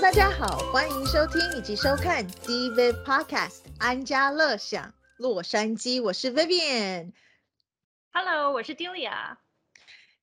大家好，欢迎收听以及收看 David Podcast 安家乐享洛杉矶，我是 Vivian。Hello，我是 Dilia。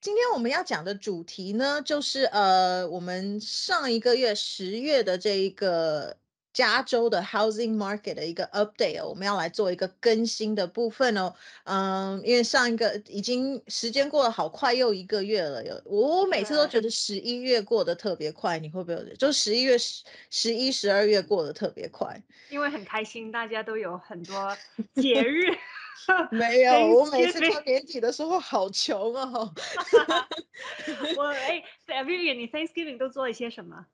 今天我们要讲的主题呢，就是呃，我们上一个月十月的这一个加州的 housing market 的一个 update，哦我们要来做一个更新的部分哦。嗯，因为上一个已经时间过得好快，又一个月了。有我我每次都觉得十一月过得特别快，你会不会有？就十一月、十十一、十二月过得特别快。因为很开心，大家都有很多节日。没有，我每次到年底的时候好穷哦。我哎，Vivian，你 Thanksgiving 都做了些什么？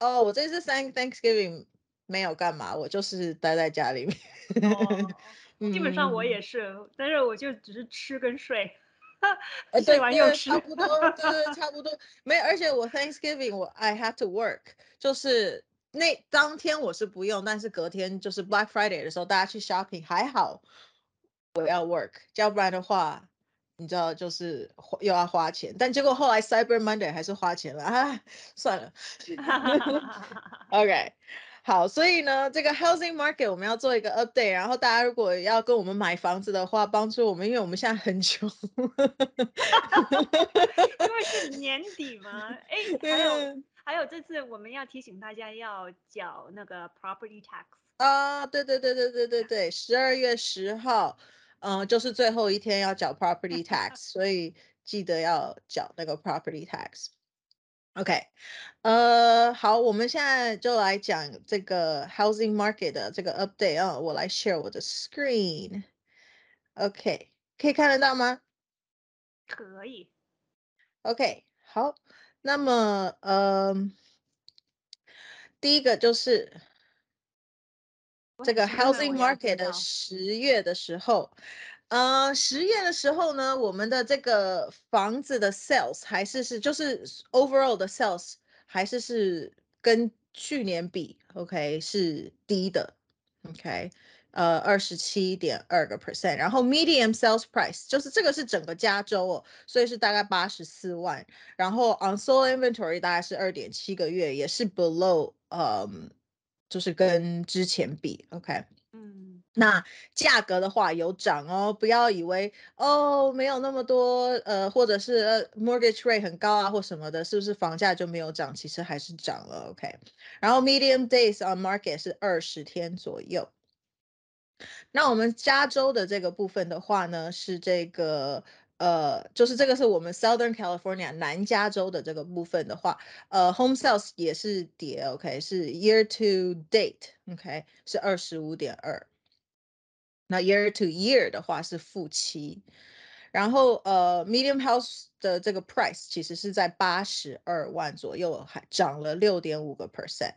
哦，我这次 Thank Thanksgiving 没有干嘛，我就是待在家里面。哦，基本上我嗯也是，但是我就只是吃跟睡，呃，对对完又吃差。不多，对对，差不多。没，而且我 Thanksgiving 我 I have to work，就是那当天我是不用，但是隔天就是 Black Friday 的时候，大家去 shopping 还好，我要 work，要不然的话，你知道就是又要花钱。但结果后来 Cyber Monday 还是花钱了啊，算了。OK，好，所以呢，这个 housing market 我们要做一个 update，然后大家如果要跟我们买房子的话，帮助我们，因为我们现在很穷。因为是年底嘛。哎，还有嗯还有，这次我们要提醒大家要缴那个 property tax。啊，对对对对对对 对，十二月十号，嗯、就是最后一天要缴 property tax，所以记得要缴那个 property tax。OK，呃，好，我们现在就来讲这个 housing market 的这个 update 啊，我来 share 我的 screen。OK，可以看得到吗？可以。OK，好，那么呃，第一个就是这个 housing market 的十月的时候，呃，十月的时候呢，我们的这个房子的 sales 还是是就是 overall 的 sales 还是是跟去年比，OK 是低的，OK。呃，二十七点二个 percent，然后 medium sales price 就是这个是整个加州哦，所以是大概八十四万，然后 on sold inventory 大概是二点七个月，也是 below，嗯，就是跟之前比，OK。那价格的话有涨哦，不要以为哦没有那么多，呃，或者是呃 mortgage rate 很高啊或什么的，是不是房价就没有涨？其实还是涨了，OK。然后 medium days on market 是二十天左右。那我们加州的这个部分的话呢，是这个呃，就是这个是我们 Southern California 南加州的这个部分的话，呃，home sales 也是跌，OK，是 year to date，OK，、是二十五点二。那 year to year 的话是负七，然后呃，medium house 的这个 price 其实是在八十二万左右，还涨了六点五个 percent。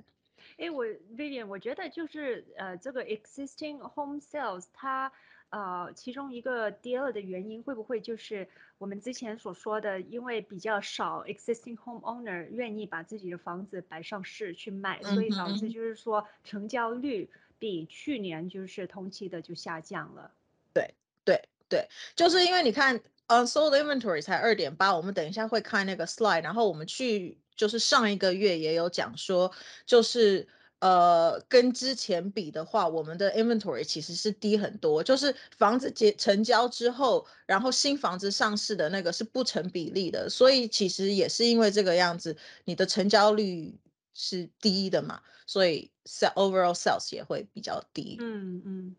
哎，我 Vivian，我觉得就是呃，这个 existing home sales 它呃其中一个跌了的原因，会不会就是我们之前所说的，因为比较少 existing home owner 愿意把自己的房子摆上市去卖，所以导致就是说成交率比去年就是同期的就下降了。对对对，就是因为你看，unsold inventory 才二点八，我们等一下会看那个 slide，然后我们去就是上一个月也有讲说，就是呃跟之前比的话，我们的 inventory 其实是低很多，就是房子结成交之后，然后新房子上市的那个是不成比例的，所以其实也是因为这个样子，你的成交率是低的嘛，所以 sell overall sales 也会比较低。嗯嗯。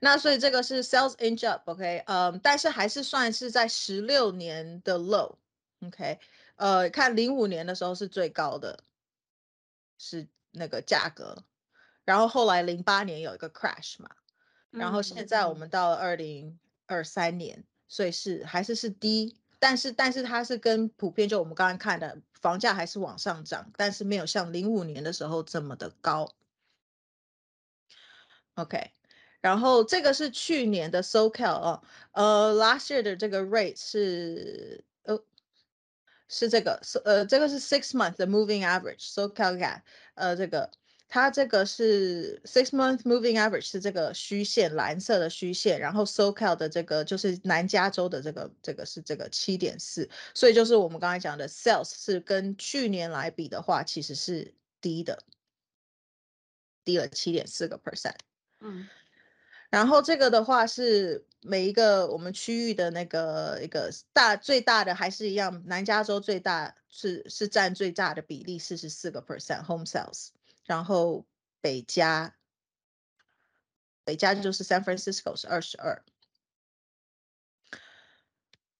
那所以这个是 sales inch up，OK，、嗯，但是还是算是在十六年的 low，OK，、呃，看零五年的时候是最高的，是那个价格，然后后来零八年有一个 crash 嘛，然后现在我嗯们到了二零二三年，所以是还是是低，但是但是它是跟普遍就我们刚刚看的房价还是往上涨，但是没有像零五年的时候这么的高。OK，然后这个是去年的 SoCal 哦，呃，last year 的这个 rate 是呃是这个是呃这个是 six month 的 moving average SoCal Gap，呃这个它这个是 six month moving average 是这个虚线蓝色的虚线，然后 SoCal 的这个就是南加州的这个这个是这个七点四，所以就是我们刚才讲的 sales 是跟去年来比的话，其实是低的，低了七点四个 percent。嗯，然后这个的话是每一个我们区域的那个一个大最大的还是一样，南加州最大是是占最大的比例四十四个 percent home sales，然后北加北加就是 San Francisco 是二十二。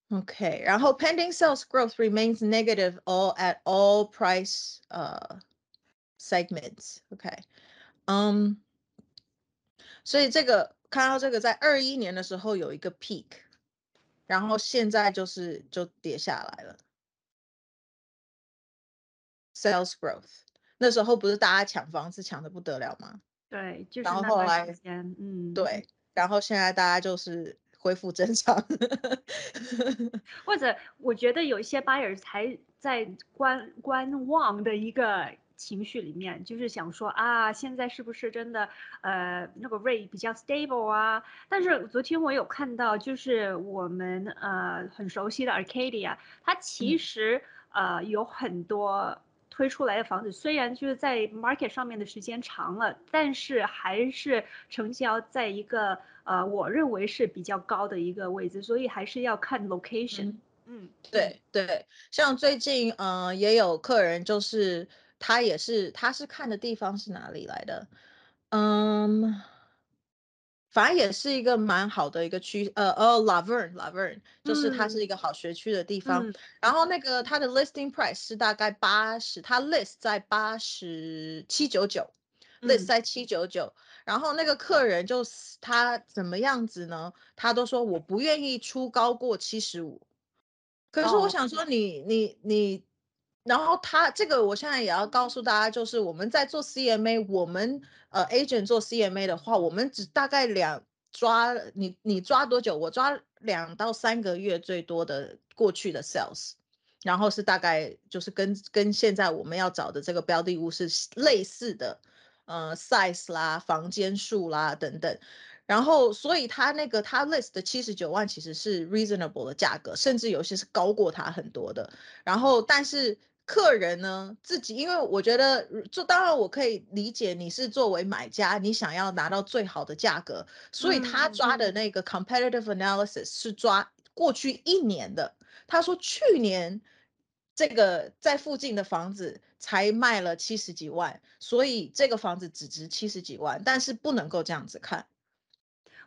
Okay, 然后 pending sales growth remains negative all at all price uh segments. Okay, 嗯，所以这个看到这个在二一年的时候有一个 peak，然后现在就是就跌下来了。Sales growth 那时候不是大家抢房子抢的不得了吗？对，就是然后那段后来时间，嗯，对，然后现在大家就是恢复正常。或者我觉得有一些 buyers 还在观观望的一个情绪里面，就是想说啊，现在是不是真的呃那个 rate 比较 stable 啊？但是昨天我有看到，就是我们呃很熟悉的 Arcadia，它其嗯实呃有很多。推出来的房子虽然就是在 market 上面的时间长了，但是还是成交在一个呃我认为是比较高的一个位置，所以还是要看 location。嗯，对对，像最近呃也有客人，就是他也是他是看的地方是哪里来的？嗯，反正也是一个蛮好的一个区，呃哦，Laverne Laverne，就是它是一个好学区的地方。嗯然后那个它的 listing price 是大概八十，它 list 在八十七九九，list 嗯在七九九。然后那个客人就是他怎么样子呢？他都说我不愿意出高过七十五。可是我哦想说你，你你然后他这个，我现在也要告诉大家，就是我们在做 CMA，我们呃 agent 做 CMA 的话，我们只大概两抓你你抓多久？我抓两到三个月最多的过去的 sales，然后是大概就是跟跟现在我们要找的这个标的物是类似的，呃 size 啦、房间数啦等等。然后，所以他那个他 list 的七十九万其实是 reasonable 的价格，甚至有些是高过他很多的。然后，但是客人呢自己，因为我觉得，就当然我可以理解你是作为买家，你想要拿到最好的价格，所以他嗯抓的那个 competitive analysis 是抓过去一年的。他说去年这个在附近的房子才卖了七十几万，所以这个房子只值七十几万，但是不能够这样子看。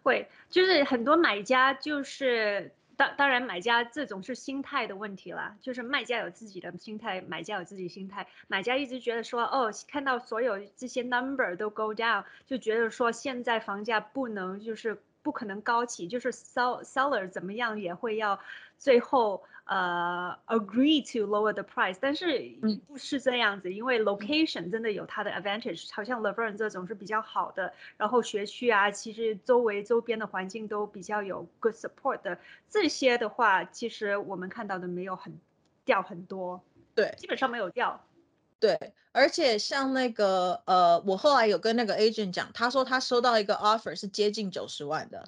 会，就是很多买家就是当当然买家这种是心态的问题啦，就是卖家有自己的心态，买家有自己心态。买家一直觉得说，哦，看到所有这些 number 都 go down，就觉得说现在房价不能就是不可能高起，就是 sell seller 怎么样也会要最后呃 agree to lower the price，但是嗯不是这样子，因为 location 真的有它的 advantage，好像 Laverne 这种是比较好的，然后学区啊，其实周围周边的环境都比较有 good support 的，这些的话，其实我们看到的没有很掉很多，对基本上没有掉。对，而且像那个呃，我后来有跟那个 agent 讲，他说他收到一个 offer 是接近九十万的，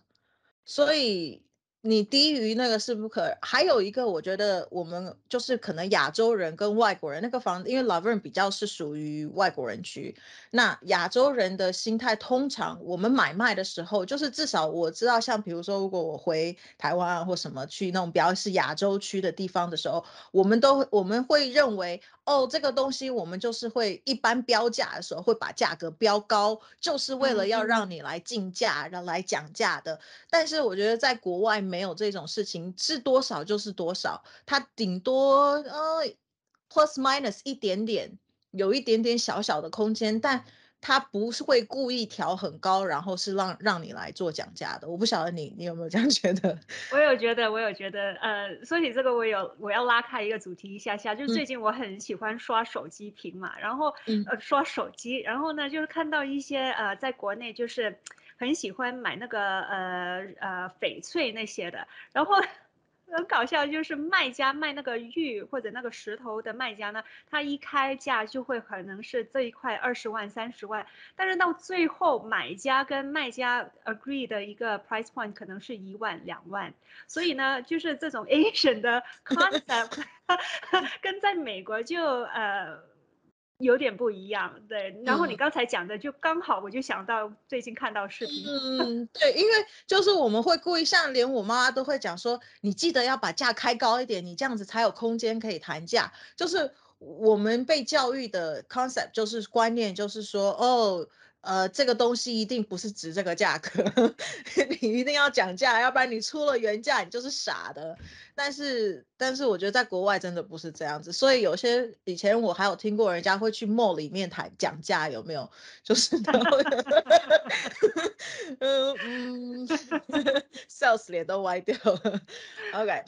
所以你低于那个是不可。还有一个，我觉得我们就是可能亚洲人跟外国人那个房子，因为 Laverne 比较是属于外国人区，那亚洲人的心态，通常我们买卖的时候，就是至少我知道，像比如说，如果我回台湾啊或什么去那种比较是亚洲区的地方的时候，我们都我们会认为，哦，这个东西我们就是会一般标价的时候会把价格标高，就是为了要嗯让你来竞价，让来讲价的。但是我觉得在国外没有这种事情，是多少就是多少，它顶多呃 plus minus 一点点，有一点点小小的空间，但它不是会故意调很高，然后是让让你来做讲价的。我不晓得你你有没有这样 觉得？我有觉得，我有觉得，呃，说起这个，我有我要拉开一个主题一下下，就是嗯最近我很喜欢刷手机屏嘛，然后嗯呃刷手机，然后呢就是看到一些呃在国内就是很喜欢买那个呃呃翡翠那些的，然后很搞笑，就是卖家卖那个玉或者那个石头的卖家呢，他一开价就会可能是这一块二十万三十万，但是到最后买家跟卖家 agree 的一个 price point 可能是一万两万，所以呢，就是这种 Asian 的 concept 跟在美国就呃有点不一样，对。然后你嗯刚才讲的就刚好，我就想到最近看到视频，嗯，对，因为就是我们会故意，像连我妈妈都会讲说，你记得要把价开高一点，你这样子才有空间可以谈价。就是我们被教育的 concept 就是观念，就是说，哦，呃，这个东西一定不是值这个价格，你一定要讲价，要不然你出了原价，你就是傻的。但是，但是我觉得在国外真的不是这样子，所以有些以前我还有听过人家会去 mall 里面谈讲价，有没有？就是 他会，嗯嗯，sales 脸都歪掉了。OK，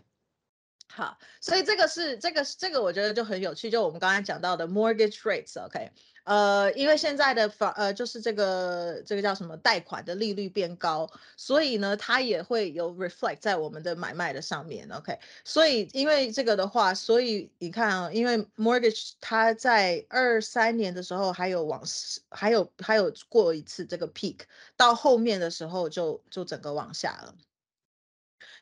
好，所以这个是这个这个我觉得就很有趣，就我们刚才讲到的 mortgage rates，OK，、呃，因为现在的房呃就是这个这个叫什么贷款的利率变高，所以呢它也会有 reflect 在我们的买卖的上面，OK，所以因为这个的话，所以你看啊，因为 mortgage 它在二三年的时候还有往还有还有过一次这个 peak，到后面的时候就就整个往下了。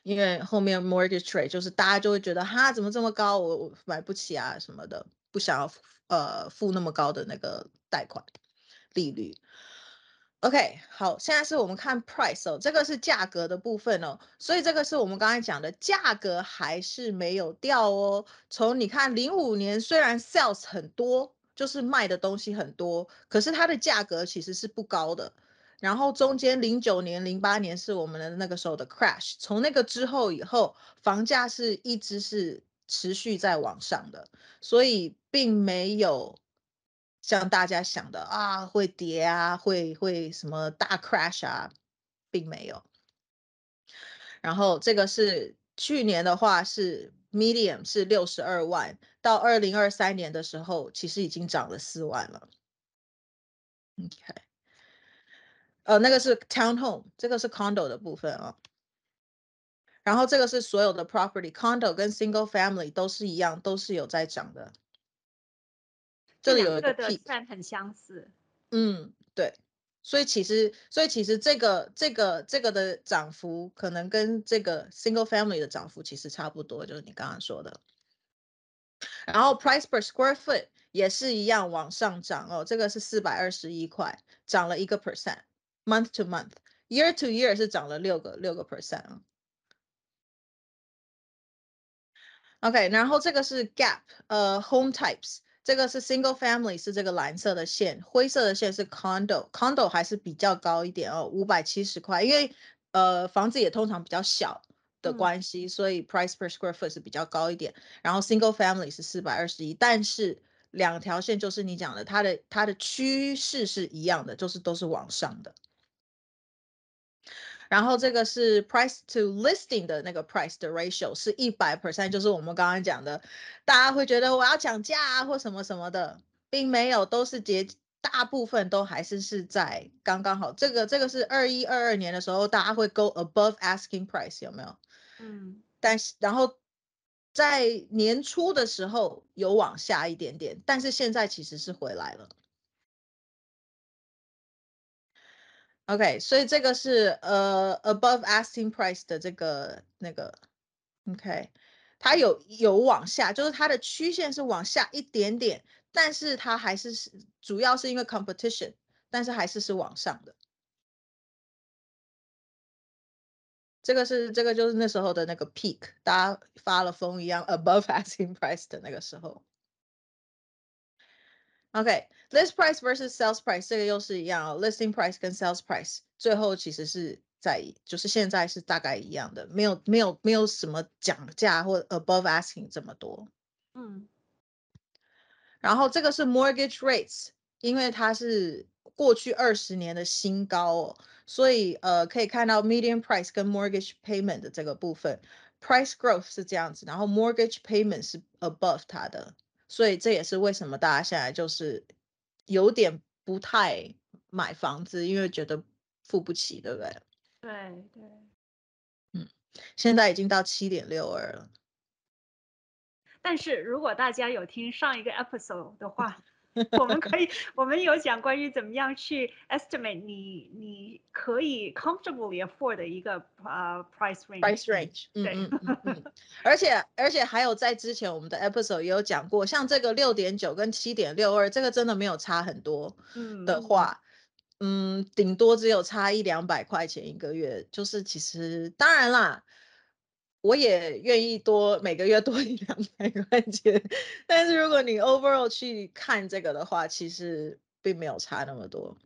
因为后面 mortgage rate 就是大家就会觉得哈怎么这么高，我我买不起啊什么的，不想要呃付那么高的那个贷款利率。OK，好，现在是我们看 price 哦，这个是价格的部分哦，所以这个是我们刚才讲的价格还是没有掉哦。从你看零五年虽然 sales 很多，就是卖的东西很多，可是它的价格其实是不高的。然后中间零九年、零八年是我们的那个时候的 crash，从那个之后以后，房价是一直是持续在往上的，所以并没有像大家想的啊会跌啊，会会什么大 crash 啊，并没有。然后这个是去年的话是 medium 是六十二万，到二零二三年的时候，其实已经涨了四万了。OK。呃，那个是 townhome，这个是 condo 的部分啊。然后这个是所有的 property，condo 跟 single family 都是一样，都是有在涨的。这里有一个的 peak，算很相似。嗯，对。所以其实，所以其实这个这个这个的涨幅可能跟这个 single family 的涨幅其实差不多，就是你刚刚说的。然后 price per square foot 也是一样往上涨哦，这个是四百二十一块，涨了一个 percent。month to month, year to year 是涨了六个六个 percent 啊。OK，然后这个是 gap，呃，home types，这个是 single family 是这个蓝色的线，灰色的线是 condo，condo 还是比较高一点哦，五百七十块，因为呃房子也通常比较小的关系，所以 price per square foot 是比较高一点。然后 single family 是四百二十一，但是两条线就是你讲的，它的它的趋势是一样的，就是都是往上的。然后这个是 price to listing 的那个 price 的 ratio 是一百 percent，就是我们刚刚讲的，大家会觉得我要讲价啊或什么什么的，并没有，都是结大部分都还是是在刚刚好。这个这个是二一二二年的时候，大家会 go above asking price 有没有？嗯，但是然后在年初的时候有往下一点点，但是现在其实是回来了。OK，所以这个是呃 above asking price 的这个那个 OK，它有有往下，就是它的曲线是往下一点点，但是它还是是主要是因为 competition，但是还是是往上的。这个是这个就是那时候的那个 peak，大家发了疯一样 above asking price 的那个时候，OK。OK，list、price versus sales price 这个又是一样哦，listing price 跟 sales price 最后其实是在就是现在是大概一样的，没有没有没有什么讲价或 above asking 这么多。嗯，然后这个是 mortgage rates，因为它是过去二十年的新高哦，所以呃可以看到 median price 跟 mortgage payment 的这个部分，price growth 是这样子，然后 mortgage payment 是 above 它的。所以这也是为什么大家现在就是有点不太买房子，因为觉得付不起，对不对？对对。嗯，现在已经到七点六二了。但是如果大家有听上一个 episode 的话，我们可以，我们有讲关于怎么样去 estimate 你你可以 comfortably afford 的一个呃 price range。price range，嗯对嗯嗯嗯，而且而且还有在之前我们的 episode 也有讲过，像这个六点九跟七点六二，这个真的没有差很多嗯的话，嗯，顶多只有差一两百块钱一个月，就是其实当然啦。我也愿意多每个月多一两百块钱，但是如果你 overall 去看这个的话，其实并没有差那么多。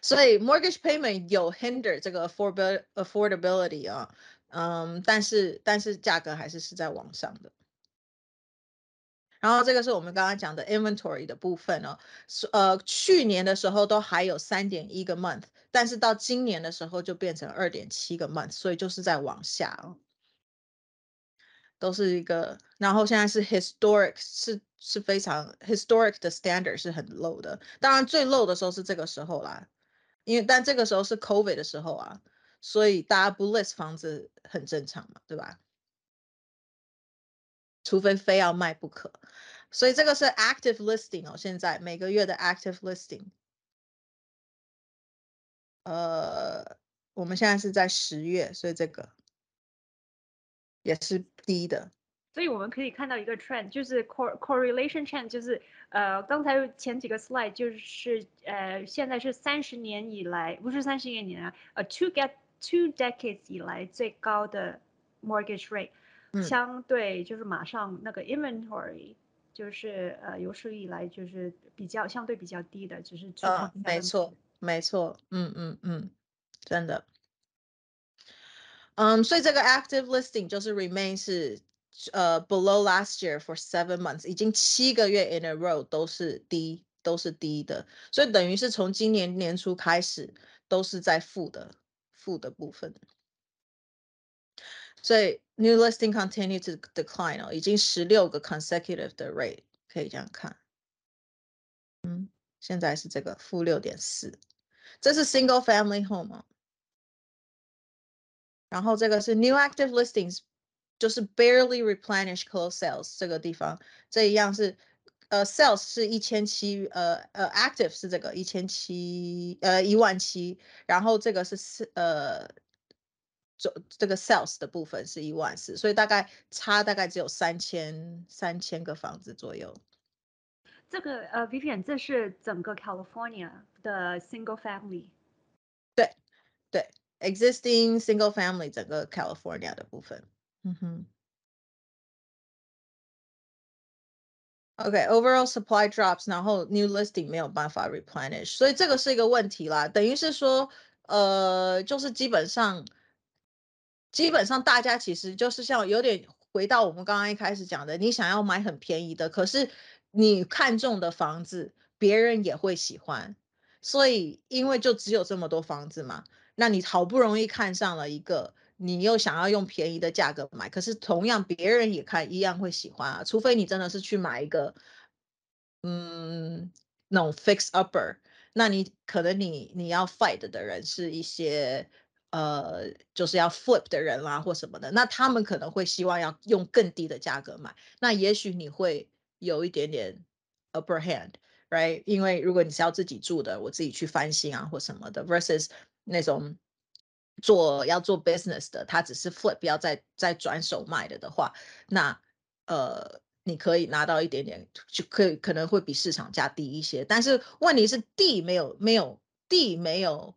所以 mortgage payment 有 hinder 这个 affordability 啊，嗯，但是但是价格还是是在往上的。然后这个是我们刚刚讲的 inventory 的部分哦，是呃去年的时候都还有三点一个 month，但是到今年的时候就变成二点七个 month，所以就是在往下哦，都是一个，然后现在是 historic 是是非常 historic 的 standard 是很 low 的，当然最 low 的时候是这个时候啦，因为但这个时候是 COVID 的时候啊，所以大家不 list 房子很正常嘛，对吧？除非非要卖不可，所以这个是 active listing 哦，现在每个月的 active listing，呃，我们现在是在十月，所以这个也是低的。所以我们可以看到一个 trend，就是 cor correlation trend，就是呃，刚才前几个 slide 就是呃，现在是三十年以来，不是三十年以来，呃，two get two decades 以来最高的 mortgage rate，、相对就是马上那个 inventory 就是呃有史以来就是比较相对比较低的，只是去嗯看，一下的没错，没错，嗯嗯嗯，真的。嗯，所以这个 active listing 就是 remain 是呃 below last year for seven months，已经七个月 in a row 都是低，都是低的，所以等于是从今年年初开始都是在负的负的部分。所以 new listing continue to decline 哦，已经十六个 consecutive 的 rate 可以这样看。嗯，现在是这个负六点四，这是 single family home 哦。然后这个是 new active listings，就是 barely replenish close sales 这个地方，这一样是呃 sales 是一千七，呃呃 active 是这个一千七，呃一万七，然后这个是四呃。 这这个 sales 的部分是一万四，所以大概差大概只有三千三千个房子左右。这个呃 Vivian，这是整个 California 的 single family。对对，existing single family 整个 California 的部分，嗯哼。OK，overall、supply drops，然后 new listing 没有办法 replenish，所以这个是一个问题啦。等于是说，呃，就是基本上，基本上大家其实就是像有点回到我们刚刚一开始讲的，你想要买很便宜的，可是你看中的房子，别人也会喜欢，所以因为就只有这么多房子嘛，那你好不容易看上了一个，你又想要用便宜的价格买，可是同样别人也看一样会喜欢啊，除非你真的是去买一个，嗯，那种 fix upper，那你可能你你要 fight 的人是一些呃，就是要 flip 的人啦或什么的，那他们可能会希望要用更低的价格买，那也许你会有一点点 upper hand。right？因为如果你是要自己住的，我自己去翻新啊或什么的，versus 那种做要做 business 的，他只是 flip 要再再转手卖的的话，那呃你可以拿到一点点，就可以可能会比市场价低一些。但是问题是地没有没有地没有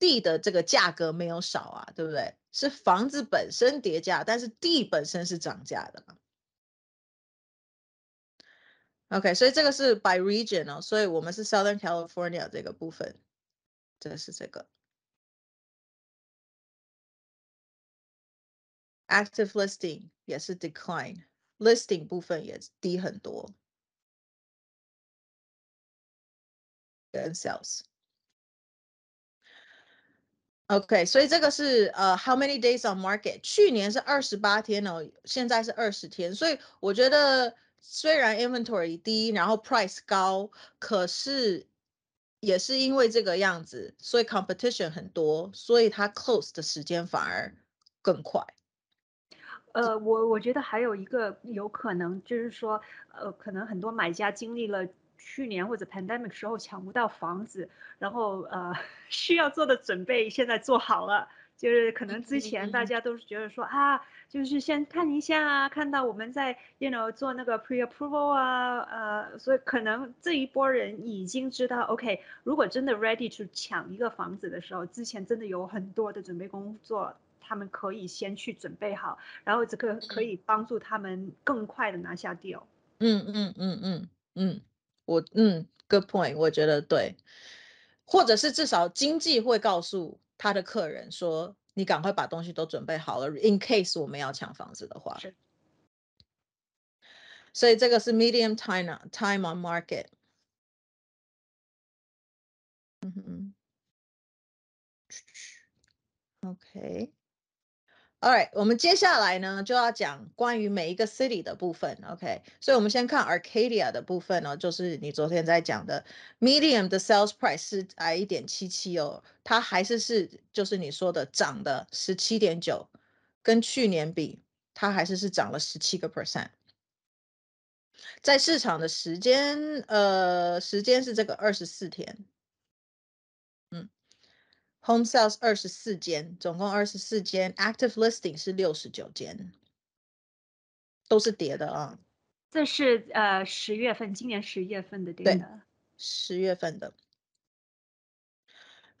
地的这个价格没有少啊，对不对？是房子本身跌价，但是地本身是涨价的。OK，所以这个是 by region 哦，所以我们是 Southern California 这个部分，这是这个 active listing 也是 decline，listing 部分也低很多，跟 sales。OK，所以这个是呃、how many days on market？去年是二十八天哦，现在是二十天，所以我觉得虽然 inventory 低，然后 price 高，可是也是因为这个样子，所以 competition 很多，所以它 close 的时间反而更快。呃，我我觉得还有一个有可能就是说，呃，可能很多买家经历了去年或者 pandemic 时候抢不到房子，然后呃 需要做的准备现在做好了。就是可能之前大家都是觉得说啊，就是先看一下啊，看到我们在 you know 做那个 pre approval 啊，呃，所以可能这一波人已经知道，OK，如果真的 ready to 抢一个房子的时候，之前真的有很多的准备工作，他们可以先去准备好，然后这个可以帮助他们更快的拿下 deal。嗯嗯嗯嗯嗯，我嗯 good point，我觉得对，或者是至少经济会告诉。他的客人说：“你赶快把东西都准备好了，in case 我们要抢房子的话。”所以这个是 medium time time on market。嗯哼，OK。Alright，我们接下来呢就要讲关于每一个 city 的部分，OK？所以我们先看 Arcadia 的部分呢，就是你昨天在讲的 medium 的 sales price 是矮一点七七哦，它还是是就是你说的涨的十七点九，跟去年比，它还是是涨了十七个 percent。在市场的时间，呃，时间是这个二十四天。Home sales 二十四间，总共二十四间，active listing 是六十九间，都是跌的啊。这是呃十月份，今年十月份的跌的。十月份的。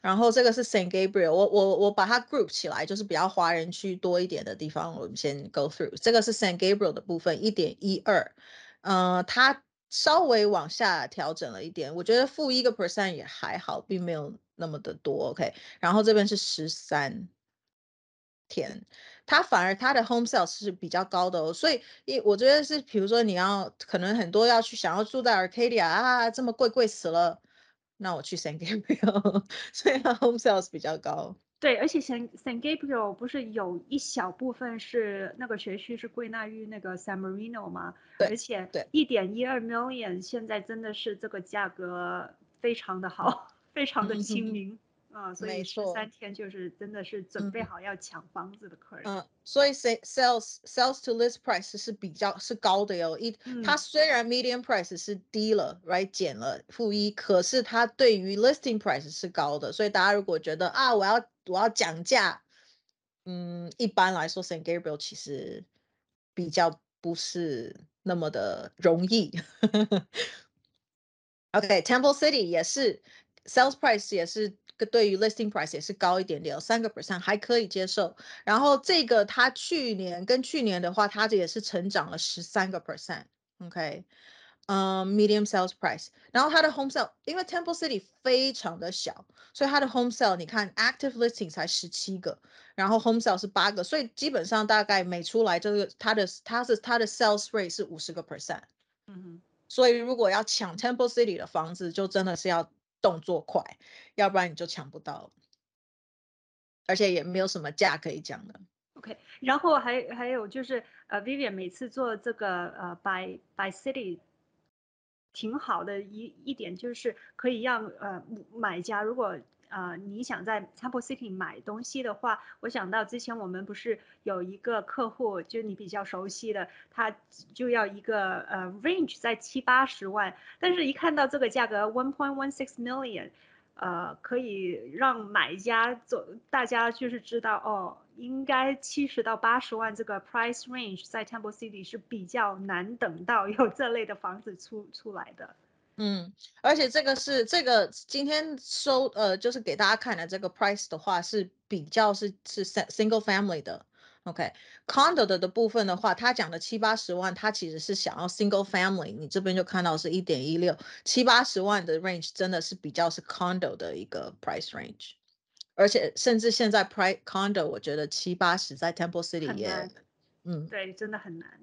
然后这个是 Saint Gabriel，我我我把它 group 起来，就是比较华人区多一点的地方，我们先 go through。这个是 Saint Gabriel 的部分，一点一二，嗯，它稍微往下调整了一点，我觉得负一个 percent 也还好，并没有。那么的多，OK，然后这边是十三天，它反而它的 home sales 是比较高的哦，所以一我觉得是，比如说你要可能很多要去想要住在 Arcadia 啊，这么贵贵死了，那我去 San Gabriel，所以它 home sales 比较高。对，而且 San San Gabriel 不是有一小部分是那个学区是归纳于那个 San Marino 吗？对，而且对一点一二 million 现在真的是这个价格非常的好。非常的亲民啊，所以十三天就是真的是准备好要抢房子的客人。嗯，所以 sales sales to list price 是比较是高的哟。一，它虽然 median price 是低了，right 减了负一，可是它对于 listing price 是高的。所以大家如果觉得啊，我要我要讲价，嗯，一般来说 Saint Gabriel 其实比较不是那么的容易。OK，Temple City 也是。Sales price 也是对于 listing price 也是高一点点，三个 percent 还可以接受。然后这个它去年跟去年的话，它这也是成长了十三个 percent。OK，嗯，medium sales price。然后它的 home sale，因为 Temple City 非常的小，所以它的 home sale 你看 active listing 才十七个，然后 home sale 是八个，所以基本上大概每出来这个它的它是它的 sales rate 是五十个 percent。嗯哼。所以如果要抢 Temple City 的房子，就真的是要。动作快，要不然你就抢不到，而且也没有什么价可以讲的。OK，然后还还有就是呃，Vivian 每次做这个呃，by by city，挺好的一一点就是可以让呃买家如果。呃，你想在 Temple City 买东西的话，我想到之前我们不是有一个客户，就你比较熟悉的，他就要一个呃 range 在七八十万，但是一看到这个价格 one point one six million，呃，可以让买家做，大家就是知道哦，应该七十到八十万这个 price range 在 Temple City 是比较难等到有这类的房子出出来的。嗯，而且这个是这个今天收呃，就是给大家看的这个 price 的话是比较是是 single family 的，OK，condo 的的部分的话，他讲的七八十万，他其实是想要 single family，你这边就看到是一点一六七八十万的 range，真的是比较是 condo 的一个 price range，而且甚至现在 price condo 我觉得七八十在 Temple City 也，嗯，对，真的很难。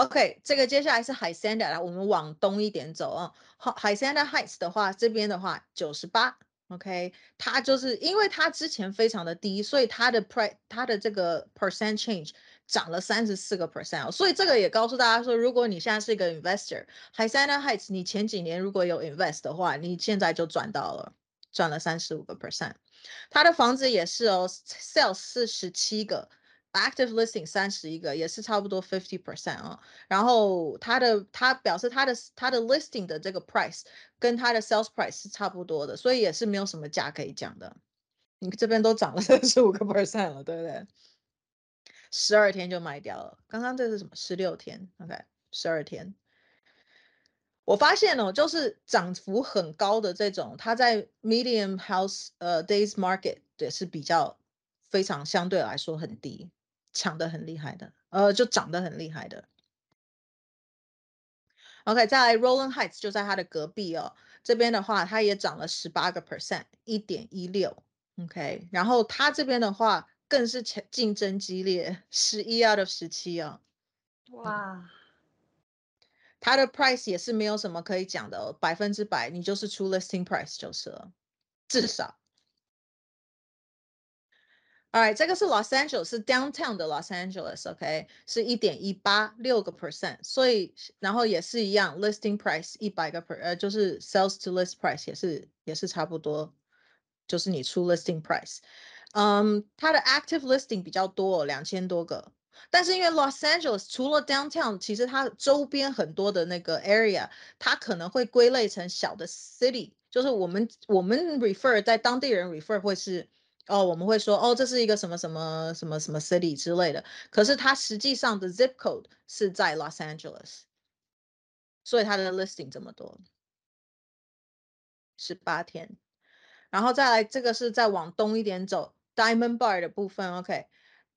OK，这个接下来是海 s a n d 来，我们往东一点走啊。好，海 s a n d Heights 的话，这边的话九十八，OK，它就是因为它之前非常的低，所以它的 price 它的这个 percent change 涨了三十四个 percent，所以这个也告诉大家说，如果你现在是一个 investor，海山的 Heights 你前几年如果有 invest 的话，你现在就赚到了，赚了三十五个 percent。它的房子也是哦，sales 是十七个。Active listing 三十一个，也是差不多 fifty percent 啊。然后它的它表示它的它的 listing 的这个 price 跟它的 sales price 是差不多的，所以也是没有什么价可以讲的。你这边都涨了三十五个 percent 了，对不对？十二天就卖掉了。刚刚这是什么？十六天，OK，十二天。我发现哦，就是涨幅很高的这种，它在 medium house 呃 days market 也是比较非常相对来说很低，抢的很厉害的，呃，就涨得很厉害的。OK，在 Roland Heights 就在它的隔壁哦，这边的话它也涨了十八个 percent，一点一六。OK，然后它这边的话更是竞竞争激烈，十一 out of 十七啊。哇，它的 price 也是没有什么可以讲的哦，百分之百你就是出 listing price 就是了，至少。All right，这个是 Los Angeles，是 downtown 的 Los Angeles，OK，是一点一八六个 percent，所以然后也是一样，listing price 一百个 per，呃，就是 sales to list price 也是也是差不多，就是你出 listing price，嗯，它的 active listing 比较多，两千多个，但是因为 Los Angeles 除了 downtown，其实它周边很多的那个 area，它可能会归类成小的 city，就是我们我们 refer 在当地人 refer 会是。哦，我们会说哦，这是一个什么什么什么什么 city 之类的，可是它实际上的 zip code 是在 Los Angeles，所以它的 listing 这么多，十八天，然后再来这个是再往东一点走，Diamond Bar 的部分，OK，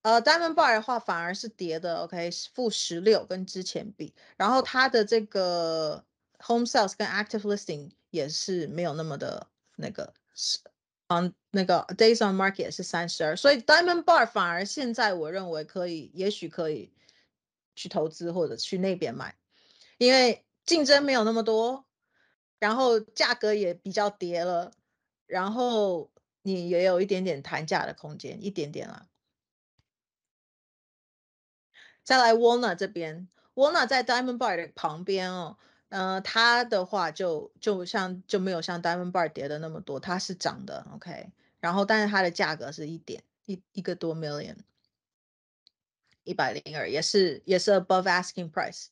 呃，Diamond Bar 的话反而是跌的，OK，负十六跟之前比，然后它的这个 home sales 跟 active listing 也是没有那么的那个是。嗯，那个 days on market 是三十二，所以 Diamond Bar 反而现在我认为可以，也许可以去投资或者去那边买，因为竞争没有那么多，然后价格也比较跌了，然后你也有一点点谈价的空间，一点点啦。再来 Walnut 这边，Walnut 在 Diamond Bar 的旁边哦。呃，它的话就就像就没有像 Diamond Bar 跌的那么多，它是涨的，OK。然后，但是它的价格是一点一一个多 million，一百零二，也是也是 above asking price。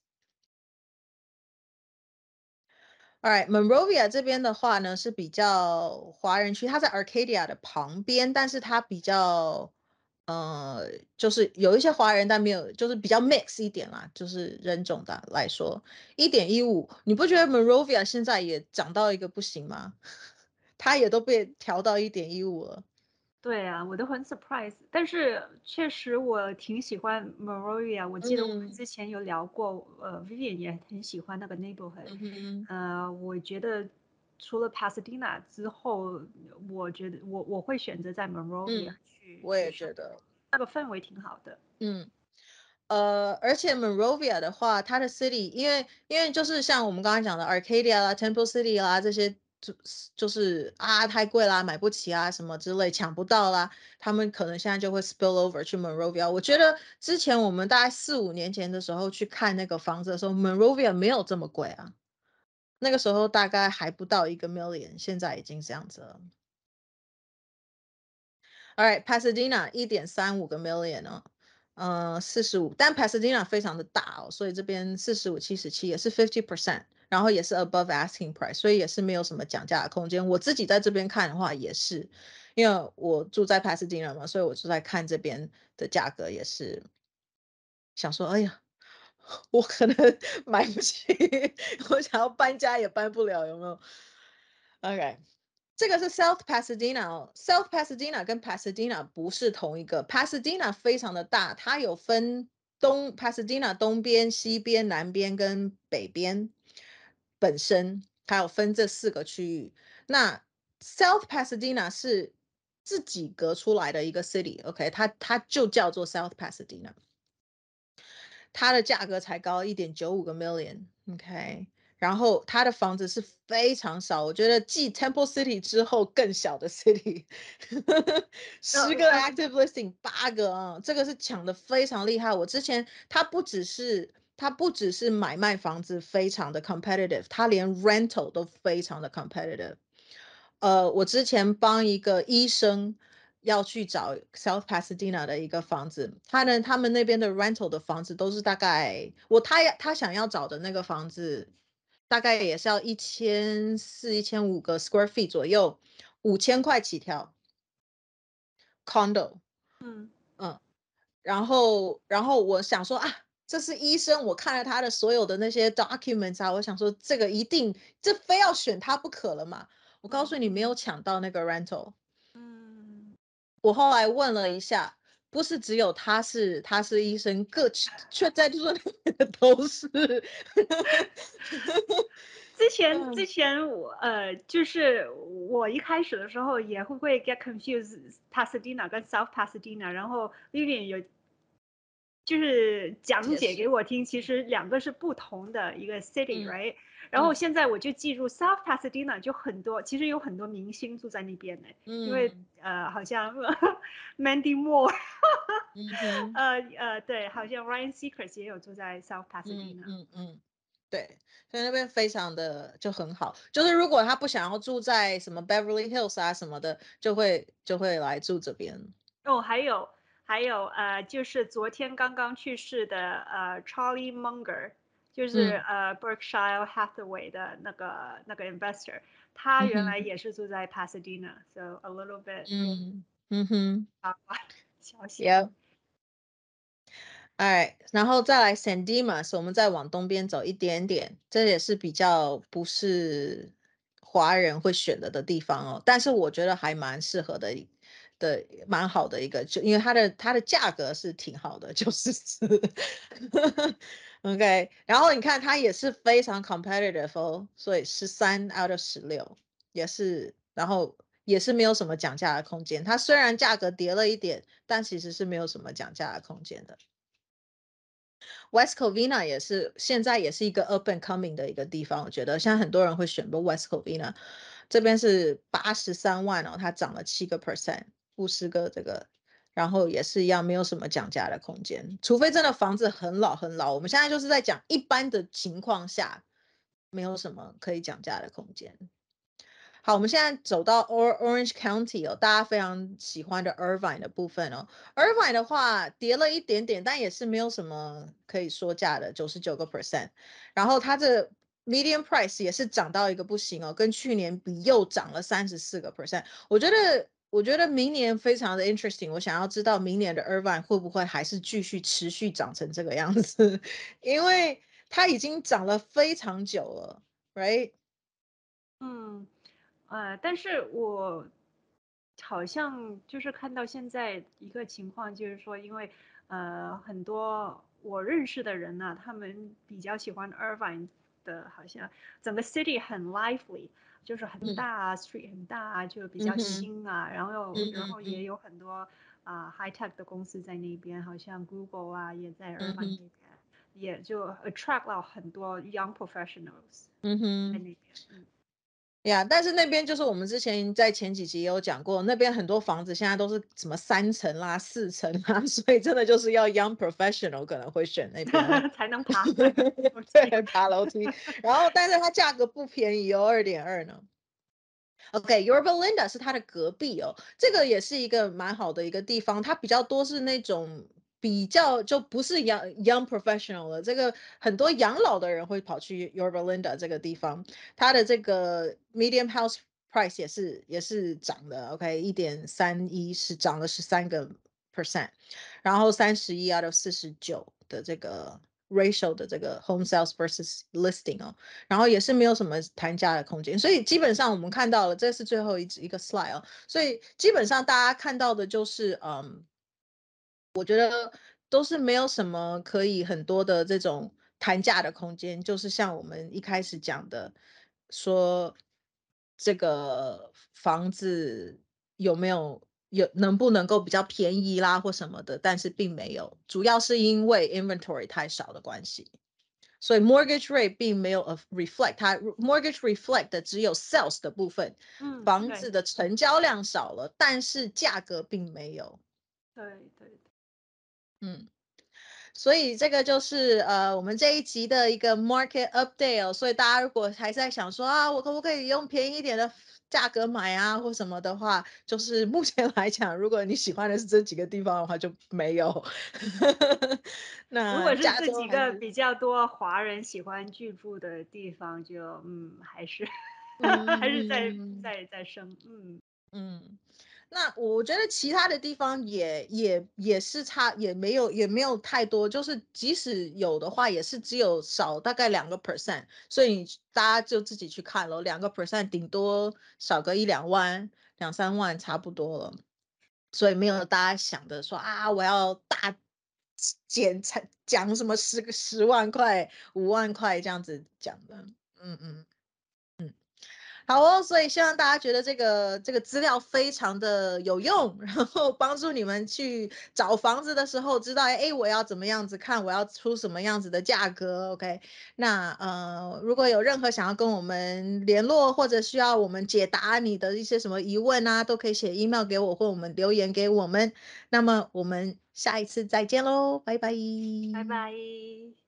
All right，Monrovia 这边的话呢是比较华人区，它在 Arcadia 的旁边，但是它比较。呃，就是有一些华人，但没有，就是比较 mix 一点啦，就是人种的来说，一点一五，你不觉得 Monrovia 现在也涨到一个不行吗？它也都被调到一点一五了。对啊，我都很 surprise，但是确实我挺喜欢 Monrovia，我记得我们之前有聊过，呃，Vivian 也很喜欢那个 neighborhood，呃，我觉得除了 Pasadena 之后，我觉得我我会选择在 Monrovia 去。我也觉得那个氛围挺好的。嗯，呃，而且 Monrovia 的话，它的 city，因为因为就是像我们刚刚讲的 Arcadia 啦、Temple City 啦这些，就就是啊太贵啦，买不起啊什么之类，抢不到啦，他们可能现在就会 spill over 去 Monrovia。我觉得之前我们大概四五年前的时候去看那个房子的时候，Monrovia 没有这么贵啊，那个时候大概还不到一个 million，现在已经这样子了。All right, Pasadena 一点三五个 million 哦，嗯，四十五，但 Pasadena 非常的大哦，所以这边四十五七十七也是 fifty percent，然后也是 above asking price，所以也是没有什么讲价的空间。我自己在这边看的话，也是，因为我住在 Pasadena 嘛，所以我就在看这边的价格，也是想说，哎呀，我可能买不起，我想要搬家也搬不了，有没有？OK。这个是 South Pasadena。South Pasadena 跟 Pasadena 不是同一个，Pasadena 非常的大，它有分东 Pasadena 东边、西边、南边跟北边，本身它有分这四个区域。那 South Pasadena 是自己隔出来的一个 city，OK，它它就叫做 South Pasadena，它的价格才高一点九五个 million，OK。然后它的房子是非常少，我觉得继 Temple City 之后更小的 city，十个 active listing 八个啊，这个是抢的非常厉害。我之前它不只是它不只是买卖房子非常的 competitive，它连 rental 都非常的 competitive。呃，我之前帮一个医生要去找 South Pasadena 的一个房子，他呢，他们那边的 rental 的房子都是大概我他要他想要找的那个房子，大概也是要一千四、一千五个 square feet 左右，五千块起跳，condo，嗯嗯，然后然后我想说啊。这是医生，我看了他的所有的那些 documents 啊，我想说这个一定，这非要选他不可了嘛。我告诉你，没有抢到那个 rental。嗯，我后来问了一下，不是只有他是他是医生，各却在说里面的都是。之前之前我呃，就是我一开始的时候也会会 get confused Pasadena 跟 South Pasadena，然后 Vivian 有。就是讲解给我听，其实两个是不同的一个 city，right？然后现在我就记住 South Pasadena 就很多，其实有很多明星住在那边呢，因为呃，好像 Mandy Moore，呃呃，对，好像 Ryan Seacrest 也有住在 South Pasadena，嗯嗯，对，所以那边非常的就很好，就是如果他不想要住在什么 Beverly Hills 啊什么的，就会就会来住这边。哦，还有。还有呃，就是昨天刚刚去世的呃，Charlie Munger，就是呃，Berkshire Hathaway 的那个那个 investor，他原来也是住在 Pasadena，so a little bit，嗯嗯哼，八卦消息。Yeah。哎，然后再来 San Dimas，我们再往东边走一点点，这也是比较不是华人会选择的地方哦，但是我觉得还蛮适合的。的蛮好的一个，就因为它的它的价格是挺好的，就是，OK。然后你看它也是非常 competitive，所以十三 out of 十六也是，然后也是没有什么讲价的空间。它虽然价格跌了一点，但其实是没有什么讲价的空间的。West Covina 也是现在也是一个 open coming 的一个地方，我觉得现在很多人会选择 West Covina，这边是八十三万哦，它涨了七个 percent。五十个这个，然后也是一样，没有什么讲价的空间，除非真的房子很老很老。我们现在就是在讲一般的情况下，没有什么可以讲价的空间。好，我们现在走到 Orange County 哦，大家非常喜欢的 Irvine 的部分哦。Irvine 的话跌了一点点，但也是没有什么可以说价的，九十九个 percent。然后它的 median price 也是涨到一个不行哦，跟去年比又涨了三十四个 percent。我觉得。我觉得明年非常的 interesting，我想要知道明年的 Irvine 会不会还是继续持续涨成这个样子，因为它已经涨了非常久了，right？嗯，呃，但是我好像就是看到现在一个情况，就是说，因为呃很多我认识的人呢，他们比较喜欢 Irvine 的，好像整个 city 很 lively。就是很大啊，street 很大啊，就比较新啊，然后然后也有很多啊 high tech 的公司在那边，好像 Google 啊也在 Irvine 那边，也就 attract 到很多 young professionals 在那边。呀，但是那边就是我们之前在前几集也有讲过，那边很多房子现在都是什么三层啦、四层啦，所以真的就是要 young professional 可能会选那边才能爬，对，爬楼梯。然后，但是它价格不便宜哦，二点二呢。OK，Yorba Linda 是它的隔壁哦，这个也是一个蛮好的一个地方，它比较多是那种。比较就不是 young young professional 了，这个很多养老的人会跑去 Yorba Linda 这个地方，它的这个 medium house price 也是也是涨的，OK，一点三一是涨了十三个 percent，然后三十一 out of 四十九的这个 ratio 的这个 home sales versus listing 哦，然后也是没有什么谈价的空间，所以基本上我们看到了，这是最后一一个 slide 哦，所以基本上大家看到的就是嗯。我觉得都是没有什么可以很多的这种谈价的空间，就是像我们一开始讲的，说这个房子有没有有能不能够比较便宜啦或什么的，但是并没有，主要是因为 inventory 太少的关系，所以 mortgage rate 并没有 reflect 它 mortgage reflect 的只有 sales 的部分，嗯，房子的成交量少了，但是价格并没有，对对。嗯，所以这个就是呃我们这一集的一个 market update 哦。所以大家如果还在想说啊，我可不可以用便宜一点的价格买啊或什么的话，就是目前来讲，如果你喜欢的是这几个地方的话，就没有。那 如果是加这几个比较多华人喜欢居住的地方，就嗯，还是 还是在嗯在在升，嗯嗯，那我觉得其他的地方也也也是差，也没有也没有太多，就是即使有的话，也是只有少大概两个 percent，所以大家就自己去看咯，两个 percent 顶多少个一两万、两三万差不多了，所以没有大家想的说啊，我要大减才讲什么十个十万块、五万块这样子讲的，嗯嗯。好哦，所以希望大家觉得这个这个资料非常的有用，然后帮助你们去找房子的时候知道，哎，我要怎么样子看，我要出什么样子的价格，OK？那呃，如果有任何想要跟我们联络，或者需要我们解答你的一些什么疑问啊，都可以写 email 给我，或我们留言给我们。那么我们下一次再见喽，拜拜，拜拜。